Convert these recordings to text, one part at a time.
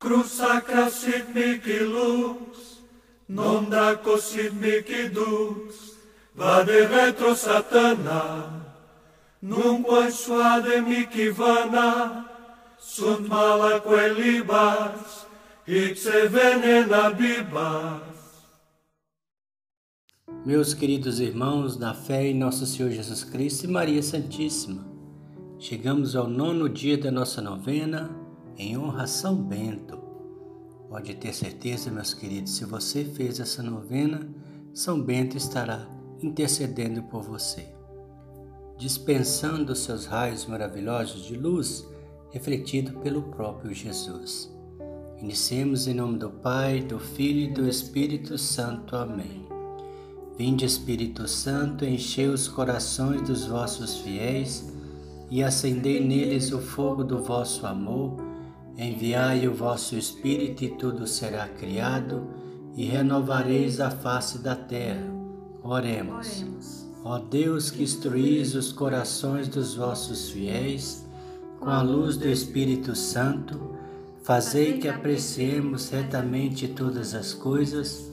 Cruz sacra sit mihi lux, non draco sit mihi dux, vade retro satana, nunque suade mihi vana, sunt mala quelibas, ipse venena bibas. Meus queridos irmãos, na fé em Nosso Senhor Jesus Cristo e Maria Santíssima, chegamos ao nono dia da nossa novena em honra a São Bento. Pode ter certeza, meus queridos, se você fez essa novena, São Bento estará intercedendo por você, dispensando seus raios maravilhosos de luz refletido pelo próprio Jesus. Iniciemos em nome do Pai, do Filho e do Espírito Santo. Amém. Vinde, Espírito Santo, enchei os corações dos vossos fiéis e acendei neles o fogo do vosso amor. Enviai o vosso Espírito e tudo será criado, e renovareis a face da terra. Oremos. Ó Deus que instruís os corações dos vossos fiéis, com a luz do Espírito Santo, fazei que apreciemos retamente todas as coisas,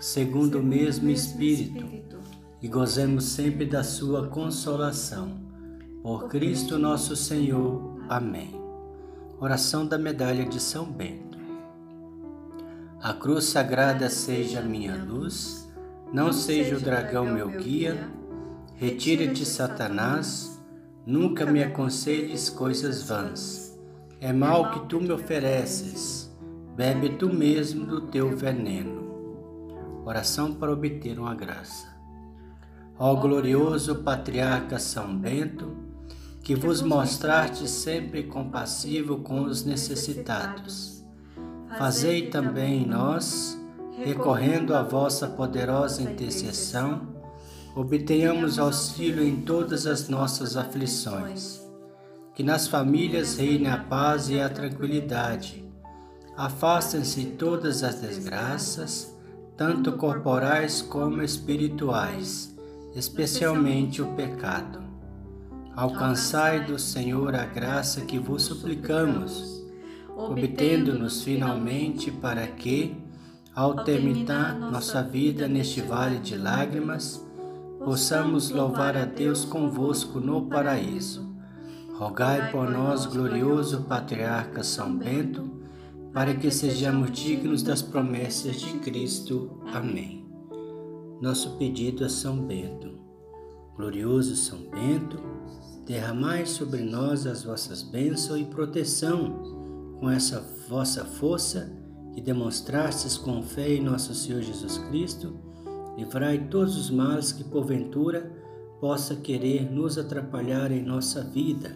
segundo o mesmo Espírito, e gozemos sempre da sua consolação. Por Cristo nosso Senhor. Amém. Oração da Medalha de São Bento. A cruz sagrada seja minha luz, não seja o dragão meu guia, retira-te, Satanás, nunca me aconselhes coisas vãs. É mal que tu me ofereces, bebe tu mesmo do teu veneno. Oração para obter uma graça. Ó glorioso patriarca São Bento, que vos mostraste sempre compassivo com os necessitados. Fazei também nós, recorrendo à vossa poderosa intercessão, obtenhamos auxílio em todas as nossas aflições. Que nas famílias reine a paz e a tranquilidade. Afastem-se todas as desgraças, tanto corporais como espirituais, especialmente o pecado Alcançai do Senhor a graça que vos suplicamos, obtendo-nos finalmente para que, ao terminar nossa vida neste vale de lágrimas, possamos louvar a Deus convosco no paraíso. Rogai por nós, glorioso Patriarca São Bento, para que sejamos dignos das promessas de Cristo. Amém. Nosso pedido a São Bento. Glorioso São Bento, derramai sobre nós as vossas bênçãos e proteção, com essa vossa força que demonstrastes com fé em nosso Senhor Jesus Cristo, livrai todos os males que porventura possa querer nos atrapalhar em nossa vida,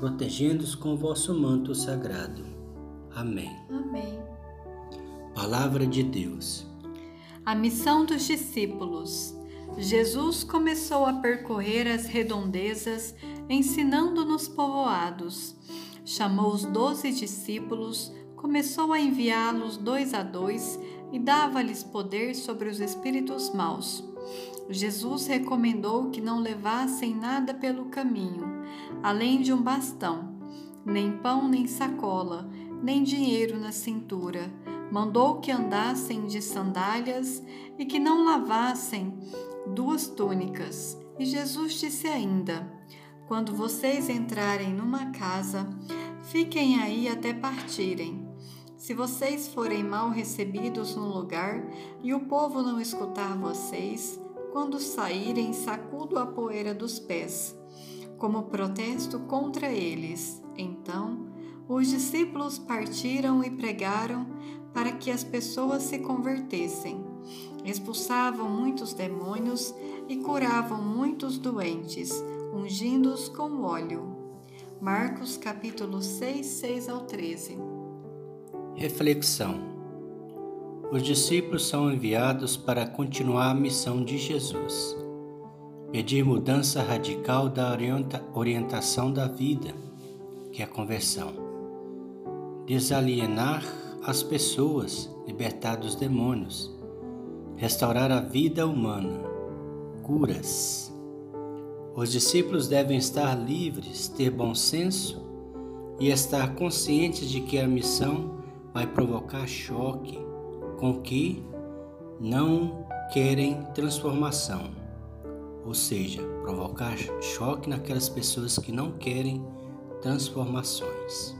protegendo-os com vosso manto sagrado. Amém. Amém. Palavra de Deus. A missão dos discípulos. Jesus começou a percorrer as redondezas, ensinando nos povoados. Chamou os doze discípulos, começou a enviá-los dois a dois e dava-lhes poder sobre os espíritos maus. Jesus recomendou que não levassem nada pelo caminho, além de um bastão, nem pão nem sacola, nem dinheiro na cintura. Mandou que andassem de sandálias e que não lavassem duas túnicas. E Jesus disse ainda: Quando vocês entrarem numa casa, fiquem aí até partirem. Se vocês forem mal recebidos num lugar e o povo não escutar vocês, quando saírem, sacudo a poeira dos pés, como protesto contra eles. Então, os discípulos partiram e pregaram para que as pessoas se convertessem expulsavam muitos demônios e curavam muitos doentes, ungindo-os com óleo. Marcos capítulo 6, 6 ao 13. Reflexão. Os discípulos são enviados para continuar a missão de Jesus. Pedir mudança radical da orienta orientação da vida, que é a conversão. Desalienar as pessoas, libertar dos demônios restaurar a vida humana, curas. Os discípulos devem estar livres, ter bom senso e estar conscientes de que a missão vai provocar choque com que não querem transformação, ou seja, provocar choque naquelas pessoas que não querem transformações.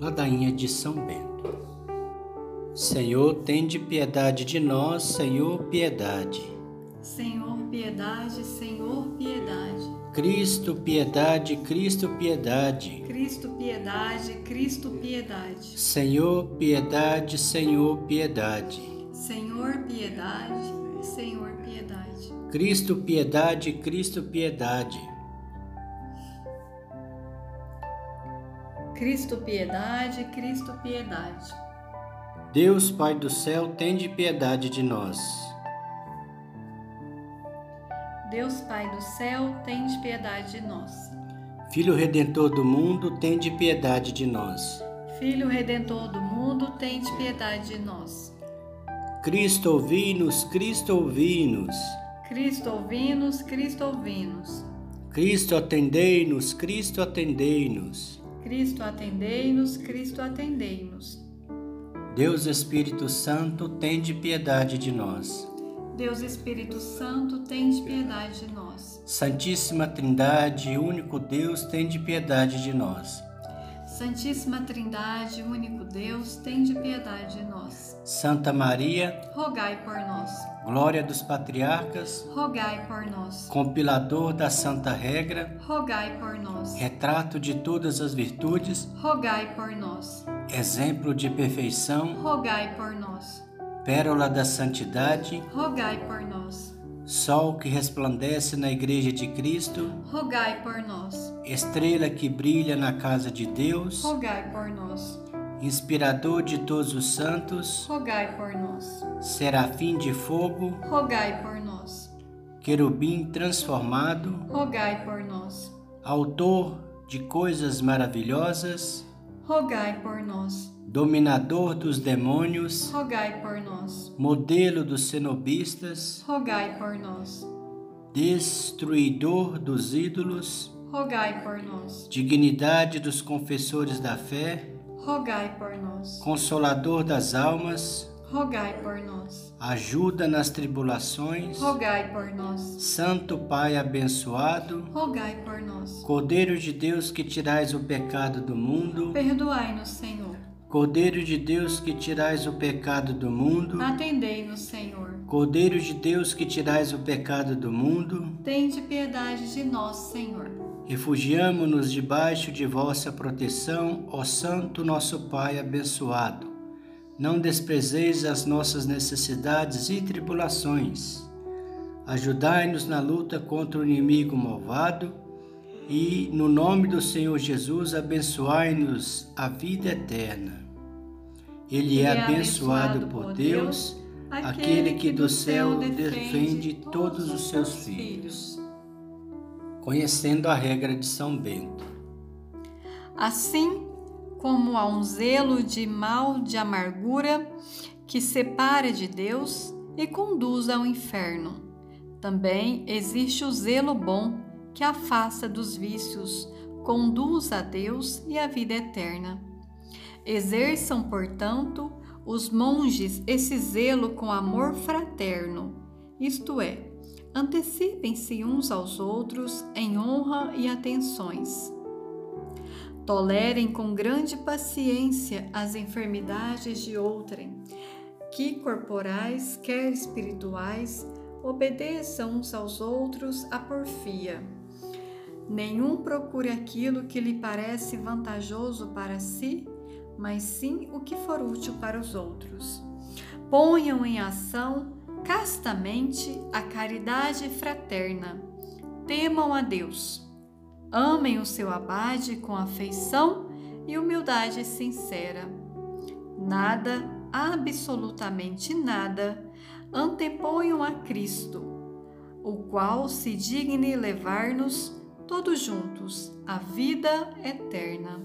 Ladainha de São Bento. Senhor, tende piedade de nós, Senhor, piedade. Senhor, piedade, Senhor, piedade. Cristo, piedade, Cristo, piedade. Cristo, piedade, Cristo, piedade. Senhor, piedade, Senhor, piedade. Senhor, piedade, Senhor, piedade. Cristo, piedade, Cristo, piedade. Cristo, piedade, Cristo, piedade. Deus, Pai do céu, tende piedade de nós. Deus, Pai do céu, tende piedade de nós. Filho Redentor do mundo, tende piedade de nós. Filho Redentor do mundo, tende piedade de nós. Cristo, ouvi-nos, Cristo, ouvi-nos. Cristo, ouvi-nos, Cristo, ouvi-nos. Cristo, atendei-nos, Cristo, atendei-nos. Cristo, atendei-nos, Cristo, atendei-nos. Deus Espírito Santo, tende piedade de nós. Deus Espírito Santo, tende piedade de nós. Santíssima Trindade, único Deus, tende piedade de nós. Santíssima Trindade, único Deus, tende piedade de nós. Santa Maria, rogai por nós. Glória dos patriarcas, rogai por nós. Compilador da Santa Regra, rogai por nós. Retrato de todas as virtudes, rogai por nós. Exemplo de perfeição, rogai por nós. Pérola da santidade, rogai por nós. Sol que resplandece na Igreja de Cristo, rogai por nós. Estrela que brilha na casa de Deus, rogai por nós. Inspirador de todos os santos, rogai por nós. Serafim de fogo, rogai por nós. Querubim transformado, rogai por nós. Autor de coisas maravilhosas, rogai por nós. Dominador dos demônios, rogai por nós. Modelo dos cenobistas, rogai por nós. Destruidor dos ídolos, rogai por nós. Dignidade dos confessores da fé, rogai por nós. Consolador das almas, rogai por nós. Ajuda nas tribulações, rogai por nós. Santo Pai abençoado, rogai por nós. Cordeiro de Deus que tirais o pecado do mundo, perdoai-nos, Senhor. Cordeiro de Deus que tirais o pecado do mundo, atendei-nos, Senhor. Cordeiro de Deus que tirais o pecado do mundo, tende piedade de nós, Senhor. Refugiamo-nos debaixo de vossa proteção, ó Santo nosso Pai abençoado. Não desprezeis as nossas necessidades e tribulações. Ajudai-nos na luta contra o inimigo malvado e, no nome do Senhor Jesus, abençoai-nos a vida eterna. Ele é abençoado por Deus, aquele que do céu defende todos os seus filhos. Conhecendo a regra de São Bento. Assim como há um zelo de mal de amargura que separa de Deus e conduz ao inferno, também existe o zelo bom que afasta dos vícios, conduz a Deus e à vida eterna. Exerçam, portanto, os monges esse zelo com amor fraterno, isto é, antecipem-se uns aos outros em honra e atenções. Tolerem com grande paciência as enfermidades de outrem, que corporais, quer espirituais, obedeçam uns aos outros a porfia Nenhum procure aquilo que lhe parece vantajoso para si, mas sim o que for útil para os outros. Ponham em ação castamente a caridade fraterna. Temam a Deus. Amem o seu abade com afeição e humildade sincera. Nada, absolutamente nada, anteponham a Cristo, o qual se digne levar-nos todos juntos, a vida eterna.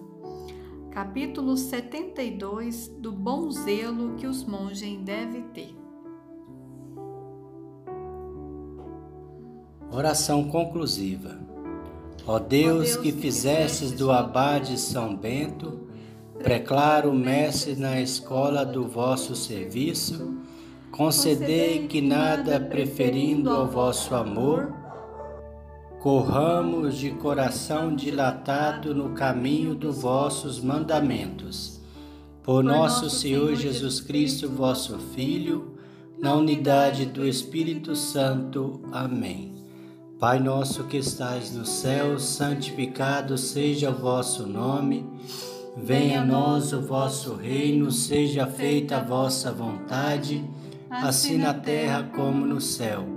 Capítulo 72 do bom zelo que os monges devem ter. Oração conclusiva. Ó Deus, Ó Deus que, que fizestes do abade São Bento preclaro mestre na escola do vosso serviço, concedei que nada preferindo ao vosso amor, corramos de coração dilatado no caminho dos vossos mandamentos. Por nosso Senhor Jesus Cristo, vosso Filho, na unidade do Espírito Santo. Amém. Pai nosso que estais no céu, santificado seja o vosso nome. Venha a nós o vosso reino, seja feita a vossa vontade, assim na terra como no céu.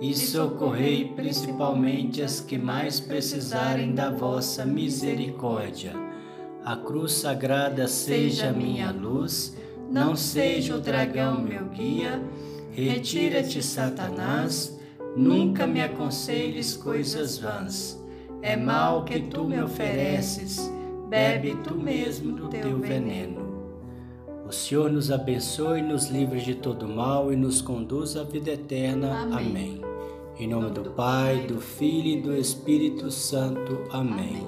e socorrei principalmente as que mais precisarem da vossa misericórdia. A cruz sagrada seja minha luz, não seja o dragão meu guia. Retira-te, Satanás, nunca me aconselhes coisas vãs. É mal que tu me ofereces, bebe tu mesmo do teu veneno. O Senhor nos abençoe, nos livre de todo mal e nos conduz à vida eterna. Amém. Amém. Em nome do Pai, do Filho e do Espírito Santo. Amém.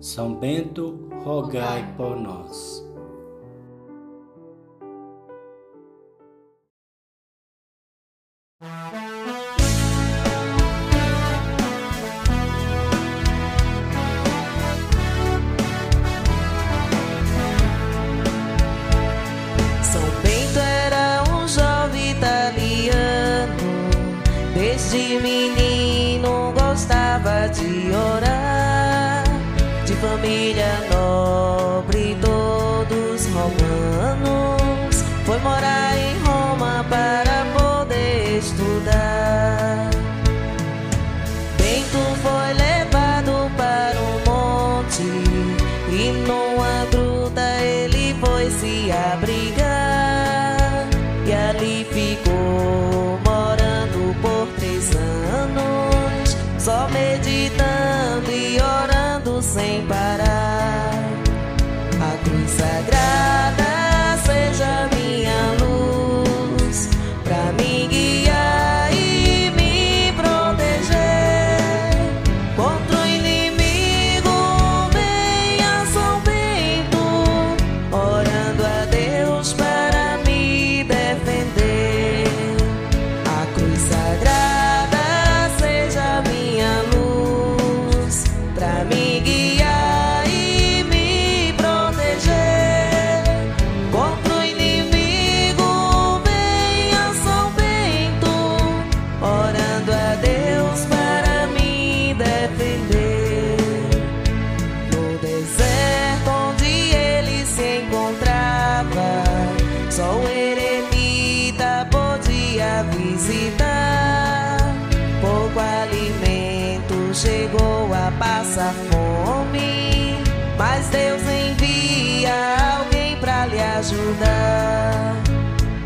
São Bento, rogai por nós. Desde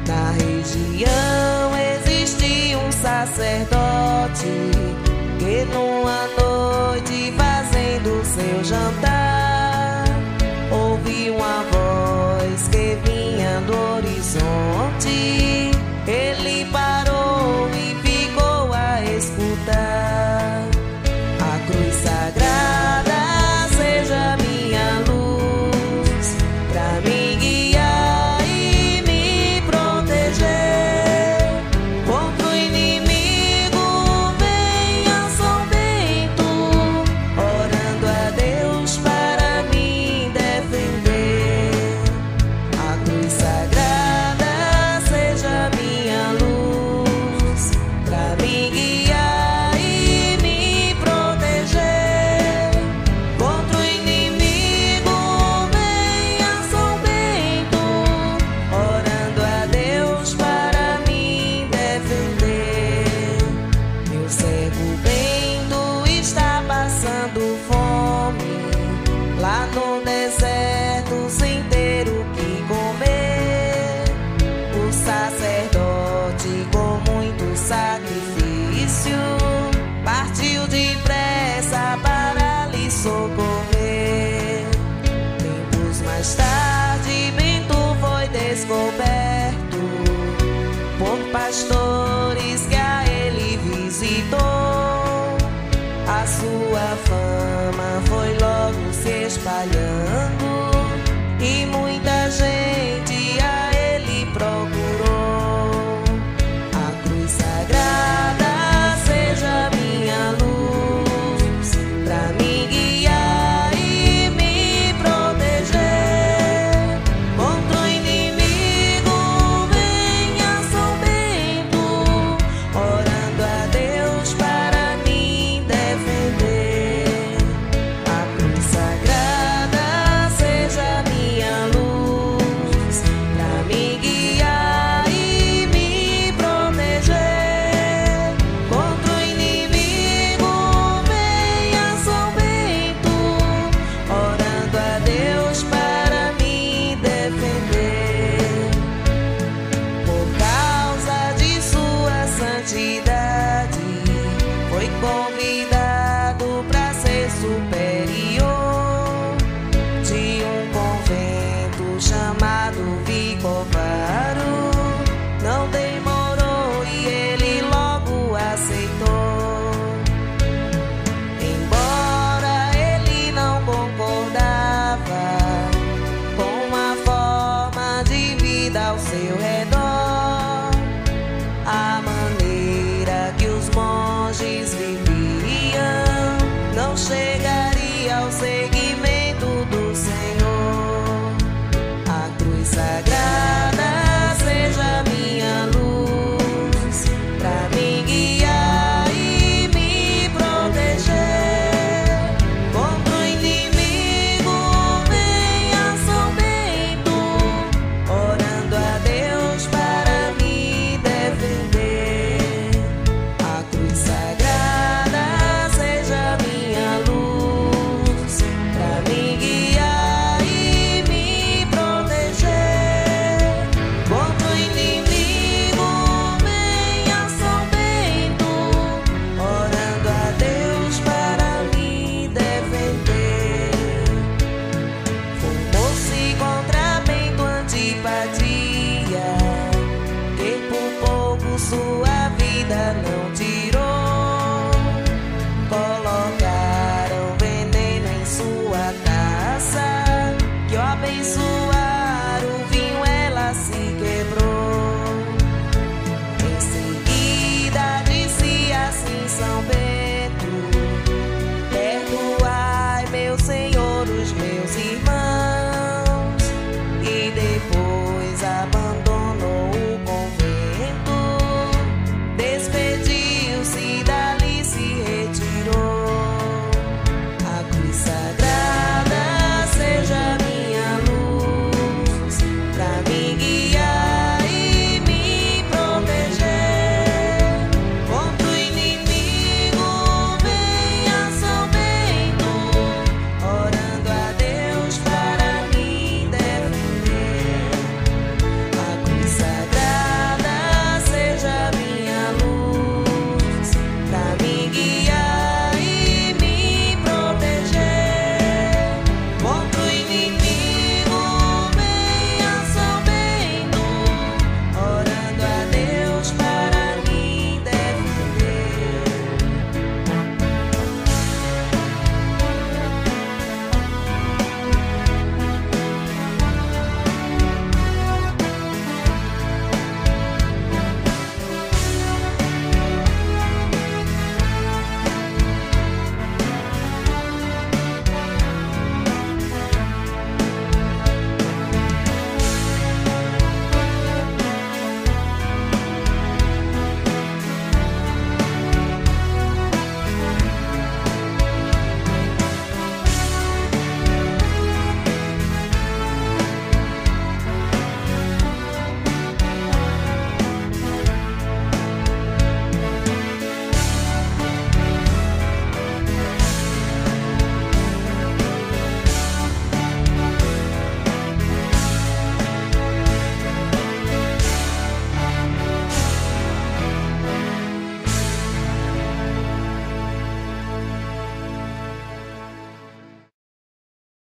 Na região existia um sacerdote que numa noite fazendo seu jantar ouviu uma voz que vinha do horizonte. Ele